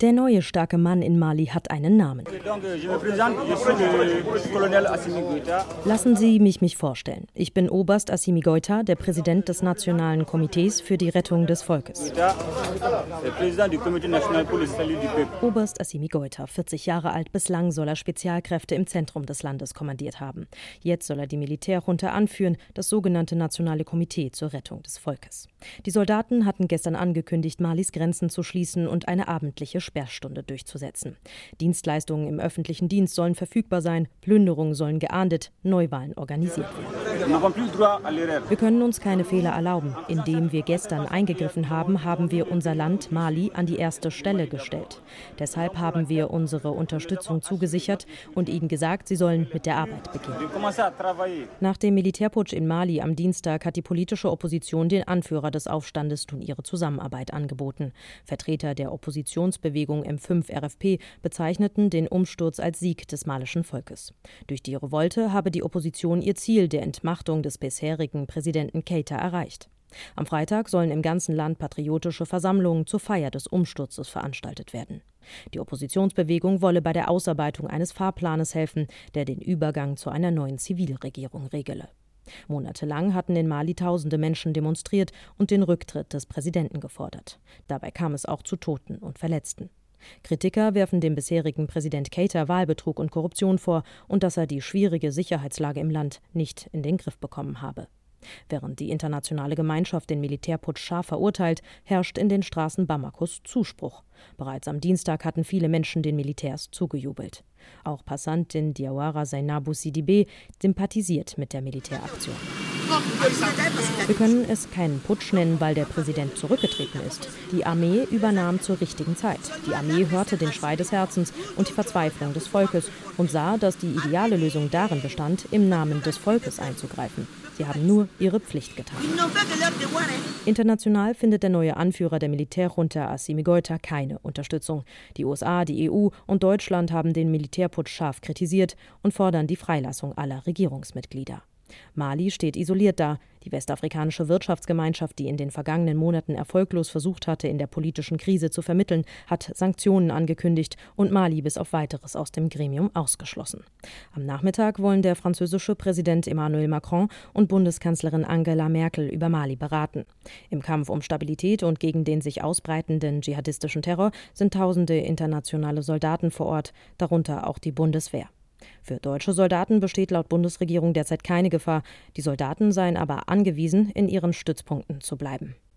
Der neue starke Mann in Mali hat einen Namen. Lassen Sie mich mich vorstellen. Ich bin Oberst Assimi Goita, der Präsident des Nationalen Komitees für die Rettung des Volkes. Oberst Assimi Goita, 40 Jahre alt, bislang soll er Spezialkräfte im Zentrum des Landes kommandiert haben. Jetzt soll er die Militärjunta anführen, das sogenannte Nationale Komitee zur Rettung des Volkes. Die Soldaten hatten gestern angekündigt, Malis Grenzen zu schließen und eine abendliche Sperrstunde durchzusetzen. Dienstleistungen im öffentlichen Dienst sollen verfügbar sein, Plünderungen sollen geahndet, Neuwahlen organisiert werden. Wir können uns keine Fehler erlauben. Indem wir gestern eingegriffen haben, haben wir unser Land Mali an die erste Stelle gestellt. Deshalb haben wir unsere Unterstützung zugesichert und ihnen gesagt, sie sollen mit der Arbeit beginnen. Nach dem Militärputsch in Mali am Dienstag hat die politische Opposition den Anführer des Aufstandes nun ihre Zusammenarbeit angeboten. Vertreter der Oppositionsbewegung Bewegung M5 RFP bezeichneten den Umsturz als Sieg des malischen Volkes. Durch die Revolte habe die Opposition ihr Ziel der Entmachtung des bisherigen Präsidenten Keita erreicht. Am Freitag sollen im ganzen Land patriotische Versammlungen zur Feier des Umsturzes veranstaltet werden. Die Oppositionsbewegung wolle bei der Ausarbeitung eines Fahrplanes helfen, der den Übergang zu einer neuen Zivilregierung regele. Monatelang hatten in Mali tausende Menschen demonstriert und den Rücktritt des Präsidenten gefordert. Dabei kam es auch zu Toten und Verletzten. Kritiker werfen dem bisherigen Präsident Keita Wahlbetrug und Korruption vor und dass er die schwierige Sicherheitslage im Land nicht in den Griff bekommen habe. Während die internationale Gemeinschaft den Militärputsch scharf verurteilt, herrscht in den Straßen Bamakos Zuspruch. Bereits am Dienstag hatten viele Menschen den Militärs zugejubelt. Auch Passantin Diawara Zainabu Sidibé sympathisiert mit der Militäraktion. Wir können es keinen Putsch nennen, weil der Präsident zurückgetreten ist. Die Armee übernahm zur richtigen Zeit. Die Armee hörte den Schrei des Herzens und die Verzweiflung des Volkes und sah, dass die ideale Lösung darin bestand, im Namen des Volkes einzugreifen. Sie haben nur ihre Pflicht getan. International findet der neue Anführer der Militärjunta Assimi Goita keine Unterstützung. Die USA, die EU und Deutschland haben den Militärputsch scharf kritisiert und fordern die Freilassung aller Regierungsmitglieder. Mali steht isoliert da. Die westafrikanische Wirtschaftsgemeinschaft, die in den vergangenen Monaten erfolglos versucht hatte, in der politischen Krise zu vermitteln, hat Sanktionen angekündigt und Mali bis auf weiteres aus dem Gremium ausgeschlossen. Am Nachmittag wollen der französische Präsident Emmanuel Macron und Bundeskanzlerin Angela Merkel über Mali beraten. Im Kampf um Stabilität und gegen den sich ausbreitenden dschihadistischen Terror sind tausende internationale Soldaten vor Ort, darunter auch die Bundeswehr. Für deutsche Soldaten besteht laut Bundesregierung derzeit keine Gefahr. Die Soldaten seien aber angewiesen, in ihren Stützpunkten zu bleiben.